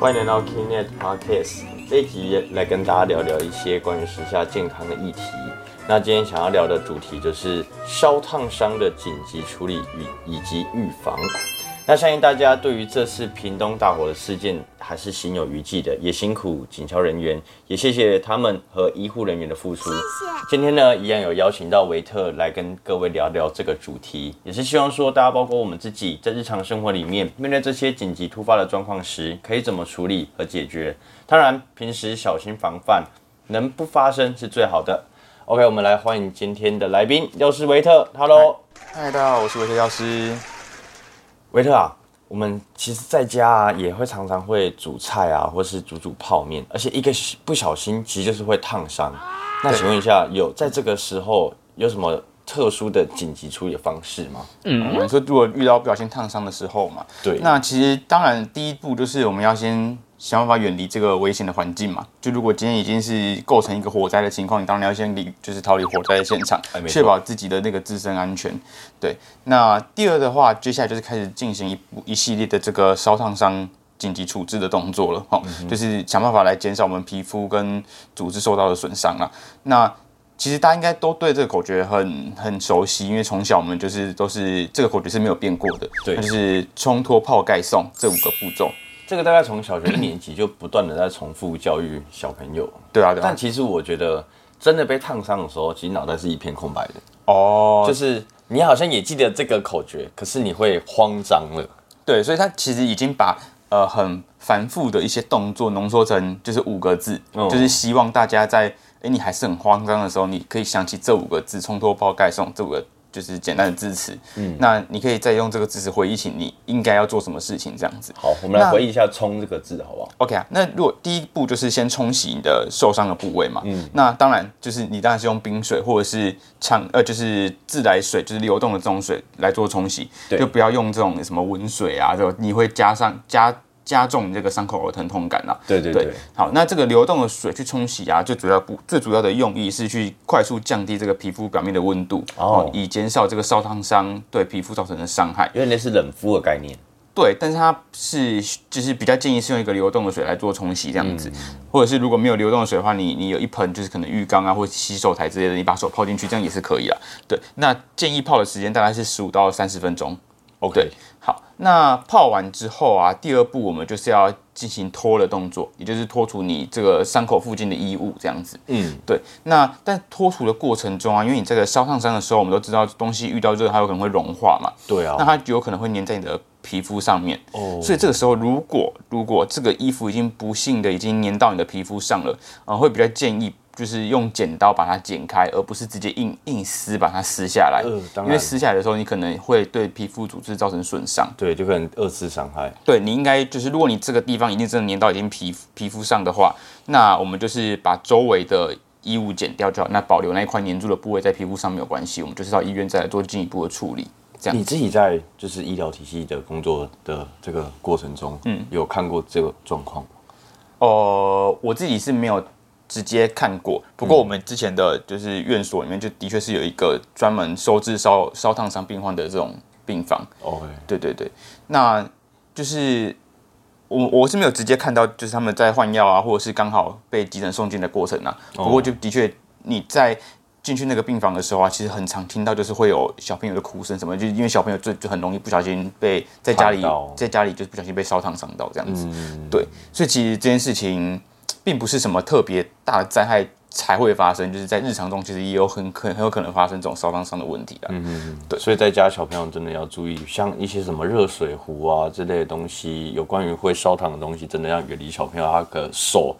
欢迎来到 Keynet Podcast，这一集来跟大家聊聊一些关于时下健康的议题。那今天想要聊的主题就是烧烫伤的紧急处理与以及预防。那相信大家对于这次屏东大火的事件还是心有余悸的，也辛苦警消人员，也谢谢他们和医护人员的付出。今天呢，一样有邀请到维特来跟各位聊聊这个主题，也是希望说大家包括我们自己在日常生活里面面对这些紧急突发的状况时，可以怎么处理和解决。当然，平时小心防范，能不发生是最好的。OK，我们来欢迎今天的来宾，药师维特。Hello，嗨，大家好，我是维特药师。维特啊，我们其实在家啊也会常常会煮菜啊，或是煮煮泡面，而且一个不小心其实就是会烫伤。那请问一下，有在这个时候有什么特殊的紧急处理方式吗？嗯，你说如果遇到不小心烫伤的时候嘛，对，那其实当然第一步就是我们要先想办法远离这个危险的环境嘛。就如果今天已经是构成一个火灾的情况，你当然要先离，就是逃离火灾的现场，确保自己的那个自身安全。对，那第二的话，接下来就是开始进行一一系列的这个烧烫伤紧急处置的动作了。哈，就是想办法来减少我们皮肤跟组织受到的损伤啊。那其实大家应该都对这个口诀很很熟悉，因为从小我们就是都是这个口诀是没有变过的，对，就是冲脱泡盖送这五个步骤。这个大概从小学一年级就不断的在重复教育小朋友。对啊，对啊。但其实我觉得真的被烫伤的时候，其实脑袋是一片空白的。哦，就是你好像也记得这个口诀，可是你会慌张了。对，所以他其实已经把呃很繁复的一些动作浓缩成就是五个字，就是希望大家在哎你还是很慌张的时候，你可以想起这五个字：冲脱泡盖送这五个。就是简单的字词，嗯，那你可以再用这个字词回忆起你应该要做什么事情，这样子。好，我们来回忆一下“冲”这个字，好不好？OK 啊，那如果第一步就是先冲洗你的受伤的部位嘛，嗯，那当然就是你当然是用冰水或者是长呃就是自来水，就是流动的这种水来做冲洗，就不要用这种什么温水啊，就你会加上加。加重你这个伤口的疼痛感啦。对对对。好，那这个流动的水去冲洗啊，最主要不最主要的用意是去快速降低这个皮肤表面的温度，哦，以减少这个烧烫伤对皮肤造成的伤害。因为那是冷敷的概念。对，但是它是就是比较建议是用一个流动的水来做冲洗这样子，或者是如果没有流动的水的话，你你有一盆就是可能浴缸啊或洗手台之类的，你把手泡进去，这样也是可以啦。对，那建议泡的时间大概是十五到三十分钟。OK。好，那泡完之后啊，第二步我们就是要进行脱的动作，也就是脱除你这个伤口附近的衣物，这样子。嗯，对。那但脱除的过程中啊，因为你这个烧烫伤的时候，我们都知道东西遇到热，它有可能会融化嘛。对啊。那它有可能会粘在你的皮肤上面。哦。所以这个时候，如果如果这个衣服已经不幸的已经粘到你的皮肤上了，啊，会比较建议。就是用剪刀把它剪开，而不是直接硬硬撕把它撕下来。嗯，因为撕下来的时候，你可能会对皮肤组织造成损伤。对，就可能二次伤害。对你应该就是，如果你这个地方已经真的粘到已经皮皮肤上的话，那我们就是把周围的衣物剪掉就好，那保留那一块粘住的部位在皮肤上没有关系。我们就是到医院再来做进一步的处理。这样，你自己在就是医疗体系的工作的这个过程中，嗯，有看过这个状况吗？哦，我自己是没有。直接看过，不过我们之前的就是院所里面就的确是有一个专门收治烧烧烫伤病患的这种病房。哦，对对对，那就是我我是没有直接看到，就是他们在换药啊，或者是刚好被急诊送进的过程啊。不过就的确你在进去那个病房的时候啊，其实很常听到就是会有小朋友的哭声什么，就因为小朋友就就很容易不小心被在家里在家里就不小心被烧烫伤到这样子。对，所以其实这件事情。并不是什么特别大的灾害才会发生，就是在日常中其实也有很可很有可能发生这种烧烫伤的问题的。嗯嗯嗯，对，所以在家小朋友真的要注意，像一些什么热水壶啊之类的东西，有关于会烧烫的东西，真的要远离小朋友他的手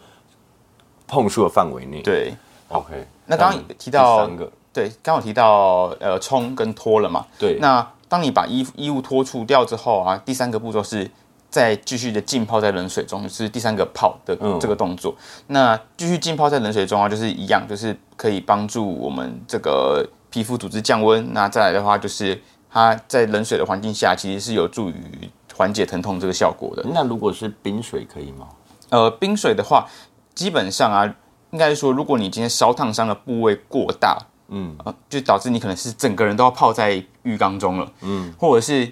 碰触的范围内。对，OK。那刚刚提到三个，对，刚好提到呃冲跟脱了嘛。对。那当你把衣衣物脱除掉之后啊，第三个步骤是。再继续的浸泡在冷水中，是第三个泡的这个动作。那继续浸泡在冷水中啊，就是一样，就是可以帮助我们这个皮肤组织降温。那再来的话，就是它在冷水的环境下，其实是有助于缓解疼痛这个效果的。那如果是冰水可以吗？呃，冰水的话，基本上啊，应该说，如果你今天烧烫伤的部位过大，嗯，就导致你可能是整个人都要泡在浴缸中了，嗯，或者是。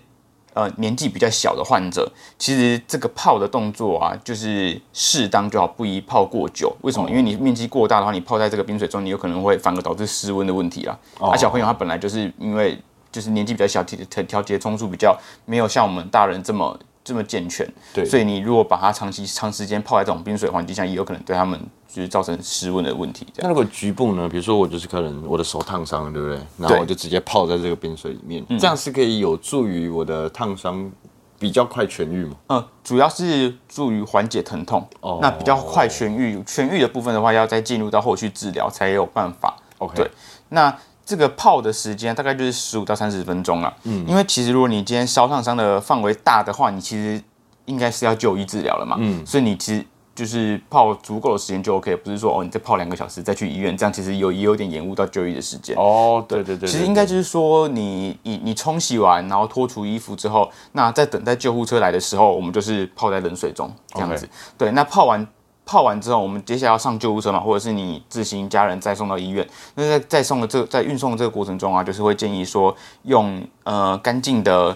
呃年纪比较小的患者，其实这个泡的动作啊，就是适当就好，不宜泡过久。为什么？因为你面积过大的话，你泡在这个冰水中，你有可能会反而导致失温的问题啊。而小朋友他本来就是因为就是年纪比较小，调调节冲数比较没有像我们大人这么。这么健全，对，所以你如果把它长期长时间泡在这种冰水环境下，也有可能对他们就是造成失温的问题。那如果局部呢？比如说我就是可能我的手烫伤，对不对？然后我就直接泡在这个冰水里面，这样是可以有助于我的烫伤比较快痊愈吗？嗯，主要是助于缓解疼痛。哦，那比较快痊愈，痊愈的部分的话，要再进入到后续治疗才有办法。OK，对，那。这个泡的时间大概就是十五到三十分钟了。嗯，因为其实如果你今天烧烫伤的范围大的话，你其实应该是要就医治疗了嘛。嗯，所以你其实就是泡足够的时间就 OK，不是说哦你再泡两个小时再去医院，这样其实有也有点延误到就医的时间。哦，对对对。其实应该就是说你你你冲洗完，然后脱除衣服之后，那在等待救护车来的时候，我们就是泡在冷水中这样子。对，那泡完。泡完之后，我们接下来要上救护车嘛，或者是你自行家人再送到医院。那在再送的这在运送的这个过程中啊，就是会建议说用呃干净的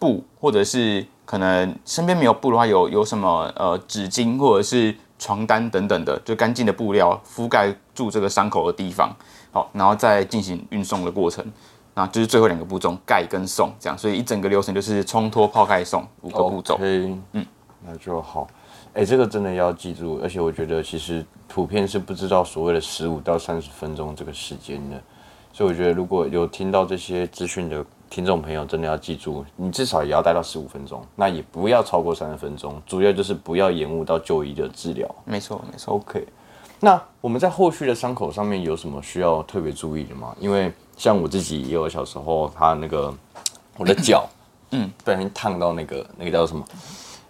布，或者是可能身边没有布的话，有有什么呃纸巾或者是床单等等的，就干净的布料覆盖住这个伤口的地方，好，然后再进行运送的过程。那就是最后两个步骤，盖跟送这样，所以一整个流程就是冲脱、泡盖、送五个步骤。嗯，那就好。哎，这个真的要记住，而且我觉得其实普遍是不知道所谓的十五到三十分钟这个时间的，所以我觉得如果有听到这些资讯的听众朋友，真的要记住，你至少也要待到十五分钟，那也不要超过三十分钟，主要就是不要延误到就医的治疗。没错，没错。OK，那我们在后续的伤口上面有什么需要特别注意的吗？因为像我自己也有小时候，他那个我的脚，嗯，不小心烫到那个那个叫什么？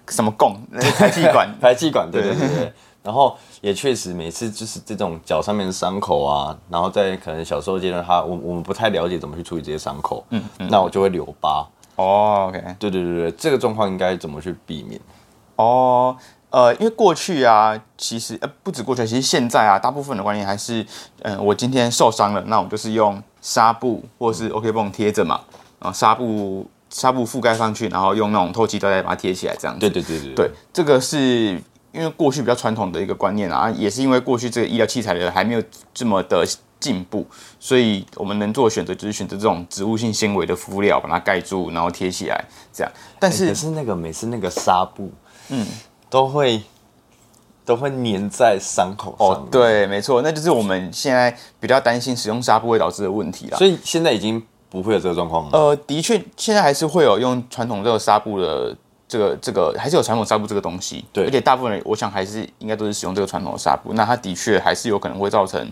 什么供 排气管？排气管，对对对对。然后也确实每次就是这种脚上面的伤口啊，然后在可能小时候阶段，他我我们不太了解怎么去处理这些伤口，嗯嗯，那我就会留疤。哦，OK，对对对对，这个状况应该怎么去避免？哦，呃，因为过去啊，其实呃不止过去，其实现在啊，大部分的观念还是，嗯，我今天受伤了，那我就是用纱布或者是 OK 绷贴着嘛，啊，纱布。纱布覆盖上去，然后用那种透气胶带把它贴起来，这样子。对对对对。对，这个是因为过去比较传统的一个观念啊，也是因为过去这个医疗器材的还没有这么的进步，所以我们能做的选择就是选择这种植物性纤维的敷料，把它盖住，然后贴起来，这样。但是可是那个每次那个纱布，嗯，都会都会粘在伤口上。哦，对，没错，那就是我们现在比较担心使用纱布会导致的问题了。所以现在已经。不会有这个状况吗？呃，的确，现在还是会有用传统这个纱布的这个这个，还是有传统纱布这个东西。对，而且大部分人，我想还是应该都是使用这个传统的纱布。那它的确还是有可能会造成。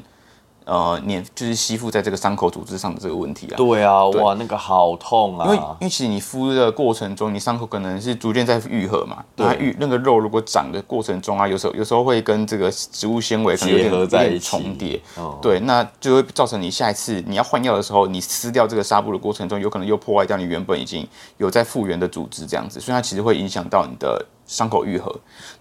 呃，粘就是吸附在这个伤口组织上的这个问题啊。对啊，哇，那个好痛啊！因为因为其实你敷的过程中，你伤口可能是逐渐在愈合嘛。对。愈那个肉如果长的过程中啊，有时候有时候会跟这个植物纤维结合在一起重叠。哦。对，那就会造成你下一次你要换药的时候，你撕掉这个纱布的过程中，有可能又破坏掉你原本已经有在复原的组织，这样子，所以它其实会影响到你的。伤口愈合，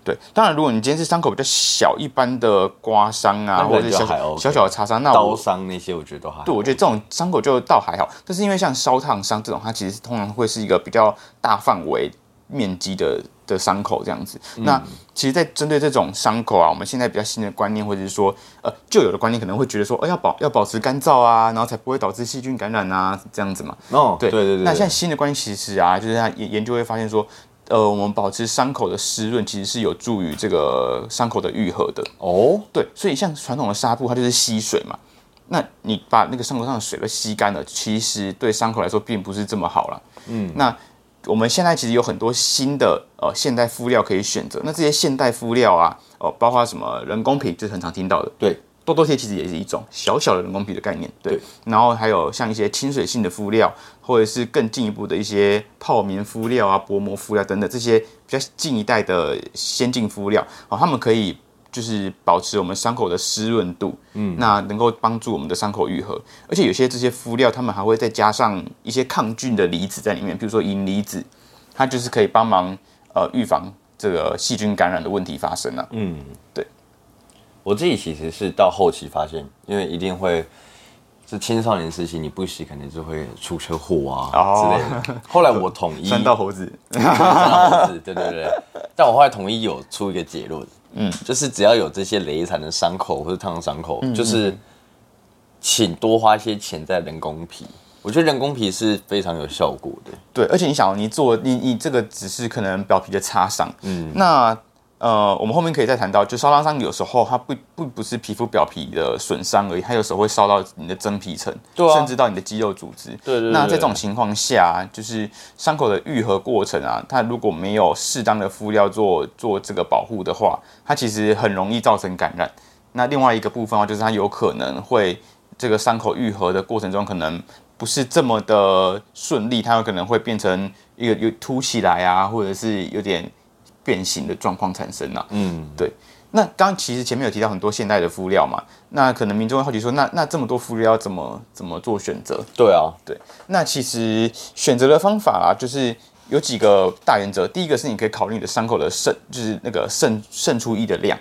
对，当然，如果你今天是伤口比较小，一般的刮伤啊，或者小小小的擦伤，那刀伤那些，我觉得都还。对，我觉得这种伤口就倒还好，但是因为像烧烫伤这种，它其实通常会是一个比较大范围面积的的伤口这样子。那其实，在针对这种伤口啊，我们现在比较新的观念，或者是说，呃，旧有的观念可能会觉得说，呃，要保要保持干燥啊，然后才不会导致细菌感染啊，这样子嘛。哦，对对对。那现在新的观念其实啊，就是他研研究会发现说。呃，我们保持伤口的湿润，其实是有助于这个伤口的愈合的。哦，对，所以像传统的纱布，它就是吸水嘛。那你把那个伤口上的水都吸干了，其实对伤口来说并不是这么好了。嗯，那我们现在其实有很多新的呃现代敷料可以选择。那这些现代敷料啊，哦，包括什么人工皮，就是很常听到的。对。多多贴其实也是一种小小的人工皮的概念，对。然后还有像一些亲水性的敷料，或者是更进一步的一些泡棉敷料啊、薄膜敷料等等这些比较近一代的先进敷料，哦，他们可以就是保持我们伤口的湿润度，嗯，那能够帮助我们的伤口愈合。而且有些这些敷料，它们还会再加上一些抗菌的离子在里面，比如说银离子，它就是可以帮忙呃预防这个细菌感染的问题发生了。嗯，对。我自己其实是到后期发现，因为一定会是青少年时期，你不洗肯定就会出车祸啊之类的。后来我统一 三道猴子，三道猴子，对对对。但我后来统一有出一个结论，嗯，就是只要有这些雷残的伤口或者烫伤口，就是请多花一些钱在人工皮。我觉得人工皮是非常有效果的。对，而且你想，你做你你这个只是可能表皮的擦伤，嗯，那。呃，我们后面可以再谈到，就烧烫伤有时候它不不不是皮肤表皮的损伤而已，它有时候会烧到你的真皮层，对甚至到你的肌肉组织。对对。那在这种情况下，就是伤口的愈合过程啊，它如果没有适当的敷料做做这个保护的话，它其实很容易造成感染。那另外一个部分啊，就是它有可能会这个伤口愈合的过程中，可能不是这么的顺利，它有可能会变成一个有凸起来啊，或者是有点。变形的状况产生了，嗯，对。那刚其实前面有提到很多现代的敷料嘛，那可能民众会好奇说，那那这么多敷料要怎么怎么做选择？对啊，对。那其实选择的方法啊，就是有几个大原则。第一个是你可以考虑你的伤口的渗，就是那个渗渗出液的量。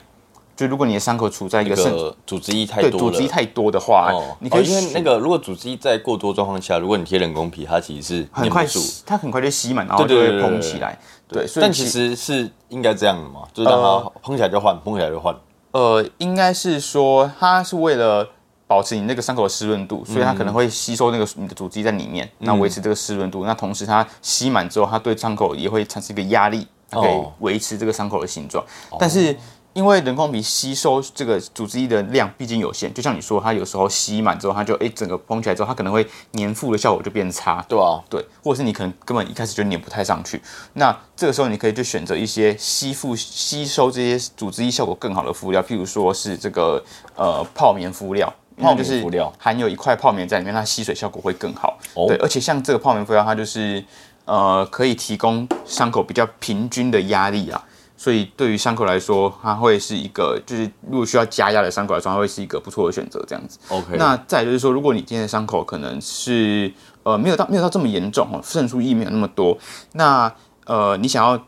就如果你的伤口处在一个组织液太多，组织液太多的话，你可以因为那个如果组织液在过多状况下，如果你贴人工皮，它其实是很快它很快就吸满，然后就会膨起来。对，但其实是应该这样的嘛，就是让它碰起来就换，碰起来就换。呃，应该是说它是为了保持你那个伤口的湿润度，所以它可能会吸收那个你的组织在里面，那维持这个湿润度。那同时它吸满之后，它对伤口也会产生一个压力，可以维持这个伤口的形状。但是因为人工皮吸收这个组织液的量毕竟有限，就像你说，它有时候吸满之后，它就哎整个蓬起来之后，它可能会粘附的效果就变差，对啊，对，或者是你可能根本一开始就粘不太上去。那这个时候你可以就选择一些吸附、吸收这些组织液效果更好的敷料，譬如说是这个呃泡棉敷料，泡棉敷料含有一块泡棉在里面，它吸水效果会更好。对，而且像这个泡棉敷料，它就是呃可以提供伤口比较平均的压力啊。所以对于伤口来说，它会是一个，就是如果需要加压的伤口来说，它会是一个不错的选择。这样子，OK。那再就是说，如果你今天的伤口可能是呃没有到没有到这么严重哦，渗出液没有那么多，那呃你想要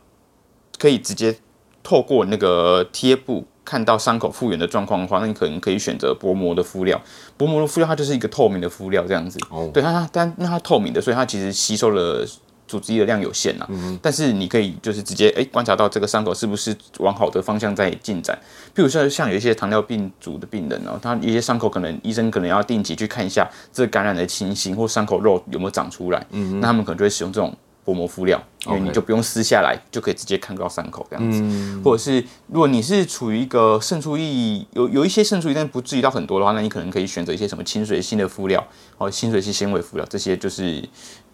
可以直接透过那个贴布看到伤口复原的状况的话，那你可能可以选择薄膜的敷料。薄膜的敷料它就是一个透明的敷料，这样子。哦。对它它但那它透明的，所以它其实吸收了。组织液的量有限呐，但是你可以就是直接哎观察到这个伤口是不是往好的方向在进展。譬如说像有一些糖尿病组的病人哦，他一些伤口可能医生可能要定期去看一下这感染的情形或伤口肉有没有长出来，嗯那他们可能就会使用这种薄膜敷料，因为你就不用撕下来就可以直接看到伤口这样子。或者是如果你是处于一个渗出液有有一些渗出液，但不至于到很多的话，那你可能可以选择一些什么亲水性的敷料或亲水性纤维敷料，这些就是。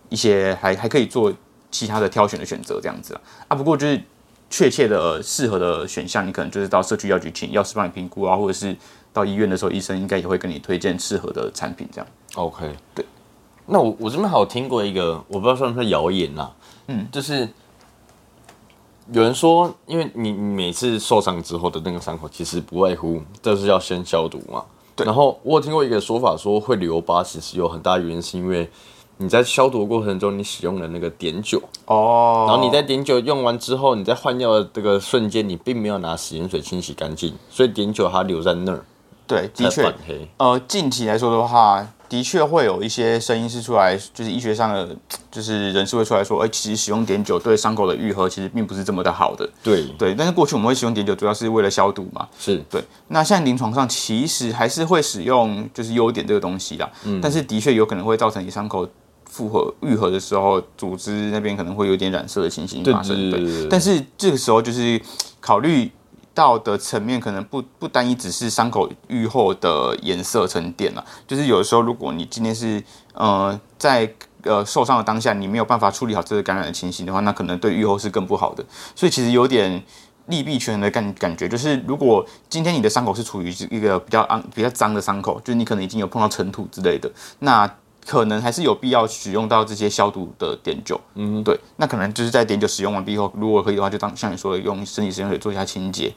一些还还可以做其他的挑选的选择，这样子啊啊，不过就是确切的适合的选项，你可能就是到社区药局请药师帮你评估啊，或者是到医院的时候，医生应该也会跟你推荐适合的产品，这样。OK，对。那我我这边还有听过一个，我不知道算不算谣言啦，嗯，就是有人说，因为你每次受伤之后的那个伤口，其实不外乎就是要先消毒嘛。对。然后我有听过一个说法，说会留疤，其实有很大原因是因为。你在消毒过程中，你使用的那个碘酒哦，然后你在碘酒用完之后，你在换药的这个瞬间，你并没有拿食盐水清洗干净，所以碘酒它留在那儿。对，的确，呃，近期来说的话，的确会有一些声音是出来，就是医学上的，就是人士会出来说，哎，其实使用碘酒对伤口的愈合其实并不是这么的好的。对对，但是过去我们会使用碘酒，主要是为了消毒嘛。是对。那现在临床上其实还是会使用就是优点这个东西啦，嗯，但是的确有可能会造成你伤口。复合愈合的时候，组织那边可能会有点染色的情形发生。对，但是这个时候就是考虑到的层面，可能不不单一只是伤口愈后的颜色沉淀了。就是有的时候，如果你今天是呃在呃受伤的当下，你没有办法处理好这个感染的情形的话，那可能对愈后是更不好的。所以其实有点利弊权衡的感感觉，就是如果今天你的伤口是处于一个比较肮比较脏的伤口，就是你可能已经有碰到尘土之类的，那。可能还是有必要使用到这些消毒的碘酒，嗯，对，那可能就是在碘酒使用完毕后，如果可以的话，就当像你说的，用生理食盐水做一下清洁。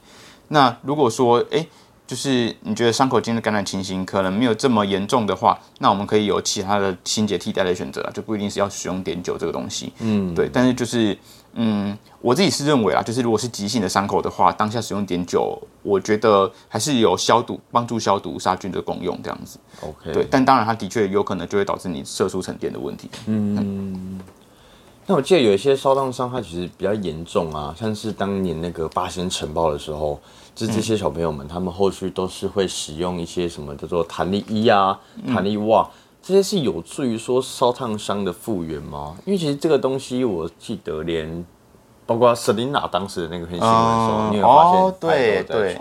那如果说，哎，就是你觉得伤口间的感染情形可能没有这么严重的话，那我们可以有其他的清洁替代的选择啊，就不一定是要使用碘酒这个东西。嗯，对。但是就是嗯，我自己是认为啊，就是如果是急性的伤口的话，当下使用碘酒，我觉得还是有消毒、帮助消毒杀菌的功用这样子。OK，对。但当然，它的确有可能就会导致你色素沉淀的问题。嗯。那我记得有一些烧烫伤，它其实比较严重啊，像是当年那个八仙城堡的时候，就是这些小朋友们，他们后续都是会使用一些什么叫做弹力衣啊、弹力袜，这些是有助于说烧烫伤的复原吗？因为其实这个东西，我记得连包括 Selina 当时的那个新闻的时候，你有发现对对，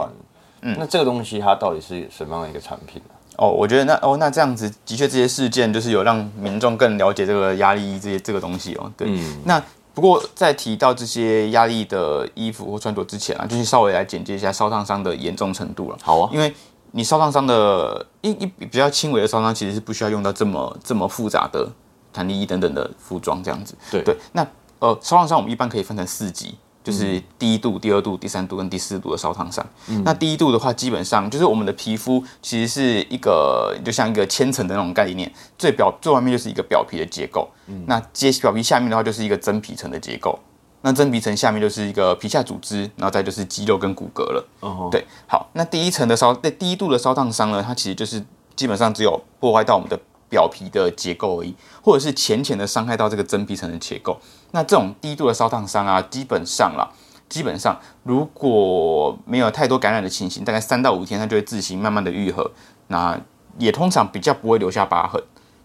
嗯，那这个东西它到底是什么样的一个产品呢？哦，我觉得那哦，那这样子的确，这些事件就是有让民众更了解这个压力衣这些这个东西哦。对，那不过在提到这些压力的衣服或穿着之前啊，就是稍微来简介一下烧烫伤的严重程度了。好啊，因为你烧烫伤的一一比较轻微的烧伤，其实是不需要用到这么这么复杂的弹力衣等等的服装这样子。对对，那呃，烧烫伤我们一般可以分成四级。就是第一度、第二度、第三度跟第四度的烧烫伤。那第一度的话，基本上就是我们的皮肤其实是一个，就像一个千层的那种概念，最表最外面就是一个表皮的结构。那接表皮下面的话，就是一个真皮层的结构。那真皮层下面就是一个皮下组织，然后再就是肌肉跟骨骼了。哦，对，好，那第一层的烧，那第一度的烧烫伤呢，它其实就是基本上只有破坏到我们的。表皮的结构而已，或者是浅浅的伤害到这个真皮层的结构。那这种低度的烧烫伤啊，基本上啦，基本上如果没有太多感染的情形，大概三到五天它就会自行慢慢的愈合。那也通常比较不会留下疤痕。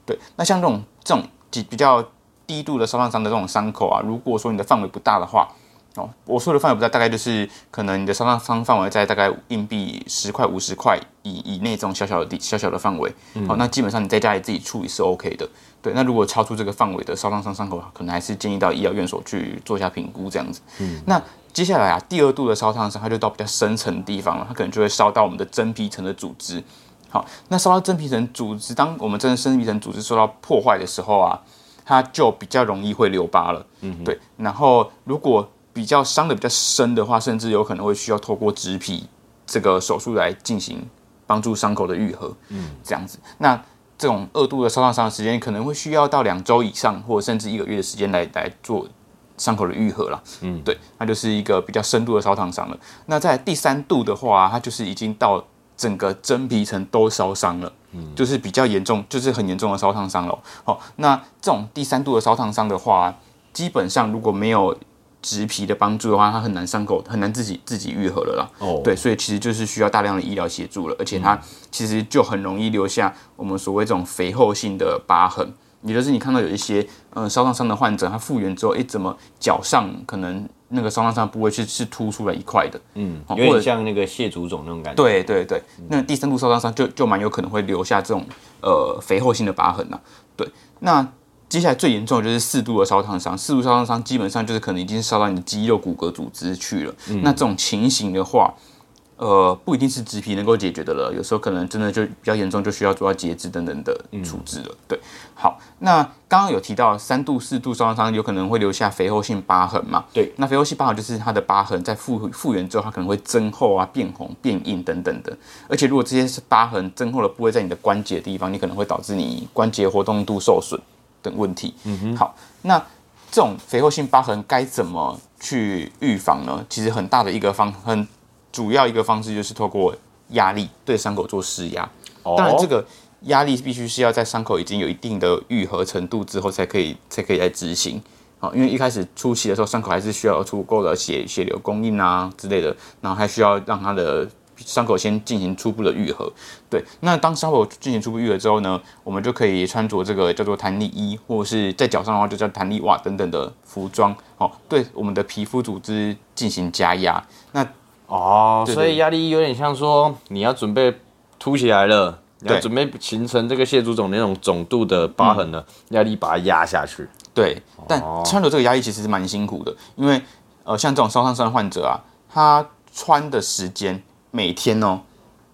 对，那像这种这种比比较低度的烧烫伤的这种伤口啊，如果说你的范围不大的话。哦，我说的范围不大，大概就是可能你的烧烫伤范围在大概硬币十块、五十块以以内这种小小的地小小的范围。好，那基本上你在家里自己处理是 OK 的。对，那如果超出这个范围的烧烫伤伤口，可能还是建议到医疗院所去做一下评估这样子。嗯，那接下来啊，第二度的烧烫伤，它就到比较深层的地方了，它可能就会烧到我们的真皮层的组织。好，那烧到真皮层组织，当我们真的真皮层组织受到破坏的时候啊，它就比较容易会留疤了。嗯，对，然后如果比较伤的比较深的话，甚至有可能会需要透过植皮这个手术来进行帮助伤口的愈合。嗯，这样子，那这种二度的烧烫伤的时间可能会需要到两周以上，或者甚至一个月的时间来来做伤口的愈合了。嗯，对，那就是一个比较深度的烧烫伤了。那在第三度的话，它就是已经到整个真皮层都烧伤了，嗯，就是比较严重，就是很严重的烧烫伤了。好，那这种第三度的烧烫伤的话，基本上如果没有植皮的帮助的话，它很难伤口很难自己自己愈合了啦。哦，对，所以其实就是需要大量的医疗协助了，而且它其实就很容易留下我们所谓这种肥厚性的疤痕。也就是你看到有一些嗯烧烫伤的患者，他复原之后，哎，怎么脚上可能那个烧烫伤部位是是凸出来一块的？嗯，有点像那个蟹足肿那种感觉。对对对，那第三度烧烫伤就就蛮有可能会留下这种呃肥厚性的疤痕呐。对，那。接下来最严重的就是四度的烧烫伤，四度烧烫伤基本上就是可能已经烧到你的肌肉、骨骼组织去了。那这种情形的话，呃，不一定是植皮能够解决的了，有时候可能真的就比较严重，就需要做到截肢等等的处置了。对，好，那刚刚有提到三度、四度烧烫伤有可能会留下肥厚性疤痕嘛？对，那肥厚性疤痕就是它的疤痕在复复原之后，它可能会增厚啊、变红、变硬等等的。而且如果这些是疤痕增厚的部位在你的关节的地方，你可能会导致你关节活动度受损。等问题，嗯哼，好，那这种肥厚性疤痕该怎么去预防呢？其实很大的一个方，很主要一个方式就是透过压力对伤口做施压。当然，这个压力必须是要在伤口已经有一定的愈合程度之后才可以，才可以来执行。好，因为一开始初期的时候，伤口还是需要足够的血血流供应啊之类的，然后还需要让它的。伤口先进行初步的愈合，对。那当伤口进行初步愈合之后呢，我们就可以穿着这个叫做弹力衣，或者是在脚上的话就叫弹力袜等等的服装，哦，对我们的皮肤组织进行加压。那哦，所以压力有点像说你要准备凸起来了，你要准备形成这个蟹足肿那种肿度的疤痕了，压力把它压下去。对，但穿着这个压力其实是蛮辛苦的，因为呃，像这种烧伤伤患者啊，他穿的时间。每天哦，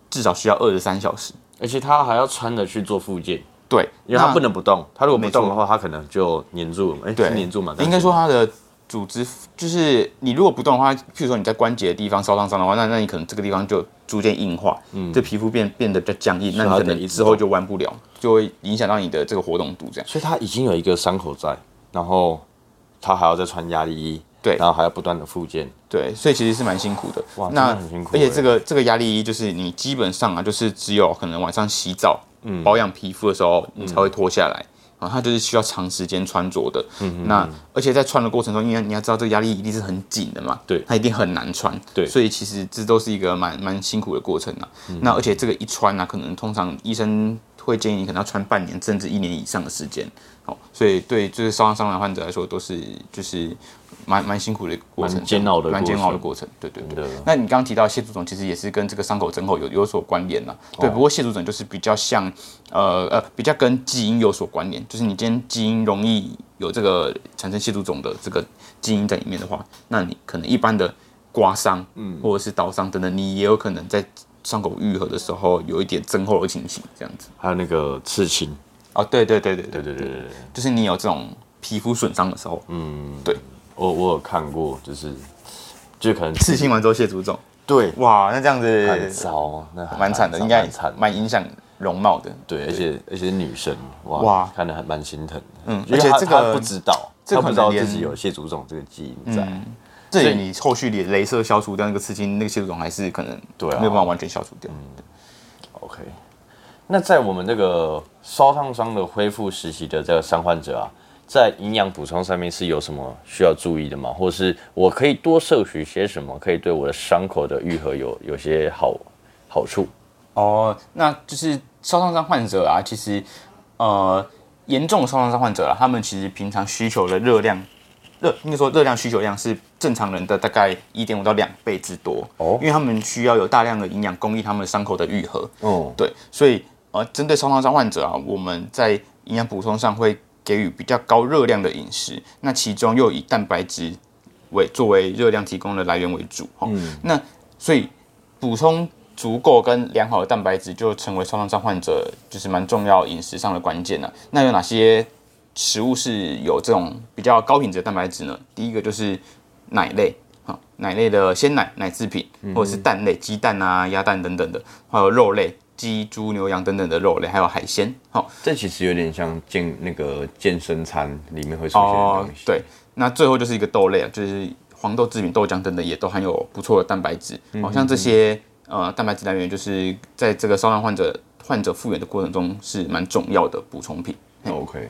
至少需要二十三小时，而且他还要穿着去做复健。对，因为他不能不动，他如果不动的话，他可能就黏住了。哎，对，黏住嘛。应该说他的组织就是你如果不动的话，譬如说你在关节的地方烧烫伤的话，那那你可能这个地方就逐渐硬化，嗯，这皮肤变变得比较僵硬，那你可能之后就弯不了，就会影响到你的这个活动度这样。所以它已经有一个伤口在，然后他还要再穿压力衣，对，然后还要不断的复健，对，所以其实是蛮辛苦的。哇，那很辛苦。而且这个这个压力衣就是你基本上啊，就是只有可能晚上洗澡、嗯，保养皮肤的时候你才会脱下来。啊，它就是需要长时间穿着的。嗯那而且在穿的过程中，因为你要知道这个压力一定是很紧的嘛。对。它一定很难穿。对。所以其实这都是一个蛮蛮辛苦的过程啊。那而且这个一穿呢，可能通常医生会建议你可能要穿半年甚至一年以上的时间。哦，所以对就是烧伤伤的患者来说，都是就是。蛮蛮辛苦的过程，煎熬的，蛮煎熬的过程。对对对。那你刚刚提到蟹足肿，其实也是跟这个伤口增厚有有所关联呐。对，不过蟹足肿就是比较像，呃呃，比较跟基因有所关联。就是你今天基因容易有这个产生蟹足肿的这个基因在里面的话，那你可能一般的刮伤，嗯，或者是刀伤等等，你也有可能在伤口愈合的时候有一点增厚的情形，这样子。还有那个刺青。哦，对对对对对对对对，就是你有这种皮肤损伤的时候，嗯，对。我我有看过，就是就可能刺青完之后卸足肿，对，哇，那这样子很糟，那蛮惨的，应该惨，蛮影响容貌的。对，而且而且女生，哇，看得还蛮心疼的。嗯，而且这个不知道，他不知道自己有卸足肿这个基因在。所以你后续你镭射消除掉那个刺青，那个蟹足肿还是可能对没有办法完全消除掉。嗯，OK。那在我们这个烧烫伤的恢复时期的这个伤患者啊。在营养补充上面是有什么需要注意的吗？或者是我可以多摄取些什么，可以对我的伤口的愈合有有些好好处？哦，那就是烧烫伤患者啊，其实呃严重烧烫伤患者啊，他们其实平常需求的热量热应该说热量需求量是正常人的大概一点五到两倍之多哦，因为他们需要有大量的营养供应他们伤口的愈合哦，对，所以呃针对烧烫伤患者啊，我们在营养补充上会。给予比较高热量的饮食，那其中又以蛋白质为作为热量提供的来源为主，哈，那所以补充足够跟良好的蛋白质就成为创伤伤患者就是蛮重要饮食上的关键了。那有哪些食物是有这种比较高品质的蛋白质呢？第一个就是奶类，哈，奶类的鲜奶、奶制品，或者是蛋类，鸡蛋啊、鸭蛋等等的，还有肉类。鸡、猪、牛、羊等等的肉类，还有海鲜，好，这其实有点像健那个健身餐里面会出现的东西。对，那最后就是一个豆类啊，就是黄豆制品、豆浆等等，也都含有不错的蛋白质。好像这些呃蛋白质来源，就是在这个烧伤患者患者复原的过程中是蛮重要的补充品。OK，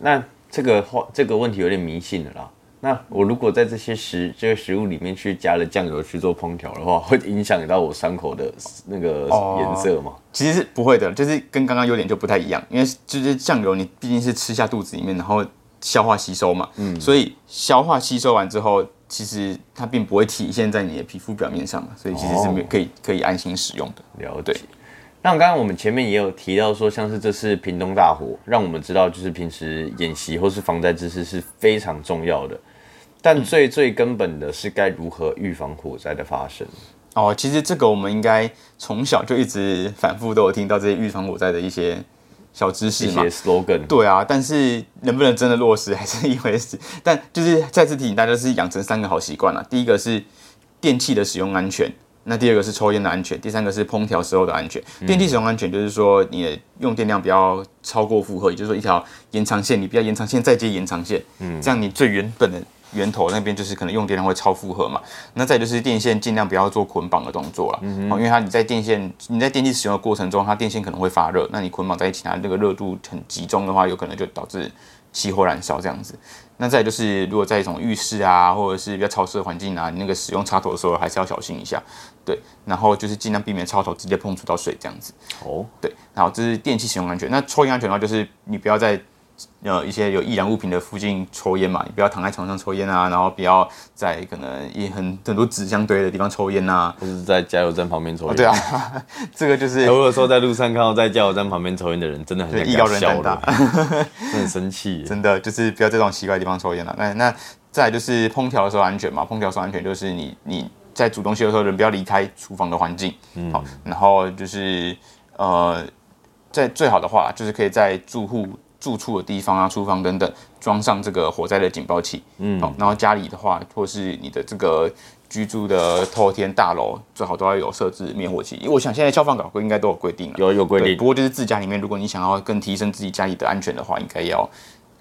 那这个话这个问题有点迷信了啦。那我如果在这些食这个食物里面去加了酱油去做烹调的话，会影响到我伤口的那个颜色吗？其实是不会的，就是跟刚刚有点就不太一样，因为就是酱油你毕竟是吃下肚子里面，然后消化吸收嘛，嗯，所以消化吸收完之后，其实它并不会体现在你的皮肤表面上嘛，所以其实是可以可以安心使用的。了解。那刚刚我们前面也有提到说，像是这次屏东大火，让我们知道就是平时演习或是防灾知识是非常重要的。但最最根本的是该如何预防火灾的发生哦。其实这个我们应该从小就一直反复都有听到这些预防火灾的一些小知识嘛。slogan 对啊，但是能不能真的落实还是一回事。但就是再次提醒大家，是养成三个好习惯了。第一个是电器的使用安全，那第二个是抽烟的安全，第三个是烹调时候的安全。电器使用安全就是说你的用电量不要超过负荷，也就是说一条延长线，你不要延长线再接延长线，嗯，这样你最原本的。源头那边就是可能用电量会超负荷嘛，那再就是电线尽量不要做捆绑的动作了，哦，因为它你在电线你在电器使用的过程中，它电线可能会发热，那你捆绑在一起，它这个热度很集中的话，有可能就导致起火燃烧这样子。那再就是如果在一种浴室啊，或者是比较潮湿的环境啊，你那个使用插头的时候还是要小心一下，对，然后就是尽量避免插头直接碰触到水这样子。哦，对，然后这是电器使用安全。那抽烟安全的话，就是你不要在呃，一些有易燃物品的附近抽烟嘛，你不要躺在床上抽烟啊，然后不要在可能也很很多纸箱堆的地方抽烟啊，或是在加油站旁边抽烟。对啊，这个就是。如果说在路上看到在加油站旁边抽烟的人，真的很易高人胆大，很生气。真的就是不要在这种奇怪的地方抽烟了。那那再就是烹调的时候安全嘛，烹调时候安全就是你你在煮东西的时候人不要离开厨房的环境，嗯，好，然后就是呃，在最好的话就是可以在住户。住处的地方啊、厨房等等装上这个火灾的警报器。嗯，好，然后家里的话，或是你的这个居住的透天大楼，最好都要有设置灭火器。因为我想现在消防稿应该都有规定了，有有规定。不过就是自家里面，如果你想要更提升自己家里的安全的话，应该要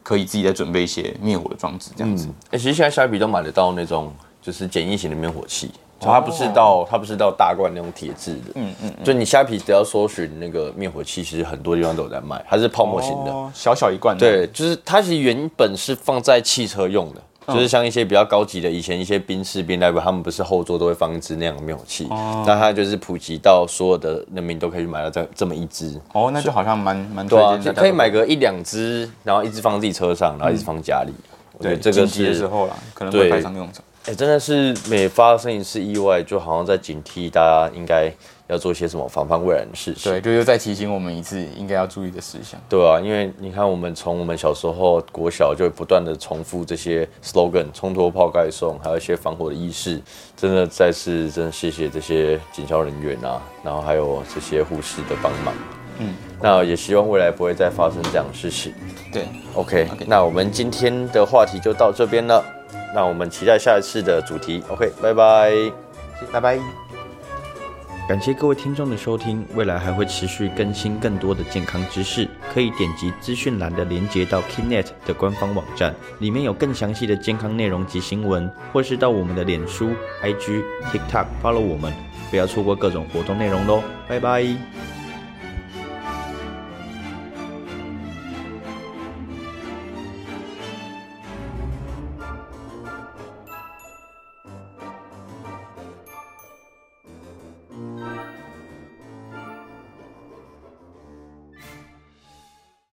可以自己再准备一些灭火的装置，这样子。哎，其实现在虾皮都买得到那种就是简易型的灭火器。它不是到它不是到大罐那种铁质的，嗯嗯，就你虾皮只要搜寻那个灭火器，其实很多地方都有在卖，它是泡沫型的，哦小小一罐。对，就是它其实原本是放在汽车用的，就是像一些比较高级的，以前一些宾士、宾代表他们不是后座都会放一支那样的灭火器，那它就是普及到所有的人民都可以买到这这么一支。哦，那就好像蛮蛮对啊，可以买个一两支，然后一支放自己车上，然后一支放家里。对，这个是时候啦，可能会派上用场。哎，真的是每发生一次意外，就好像在警惕大家应该要做些什么防范未然的事情。对，就又再提醒我们一次应该要注意的事项。对啊，因为你看，我们从我们小时候国小就会不断的重复这些 slogan，冲脱泡盖送，还有一些防火的意识。真的再次真的谢谢这些警消人员啊，然后还有这些护士的帮忙。嗯，那也希望未来不会再发生这样的事情。对，OK，那我们今天的话题就到这边了。那我们期待下一次的主题。OK，拜拜，拜拜。感谢各位听众的收听，未来还会持续更新更多的健康知识，可以点击资讯栏的连接到 Kinet 的官方网站，里面有更详细的健康内容及新闻，或是到我们的脸书、IG、TikTok follow 我们，不要错过各种活动内容喽。拜拜。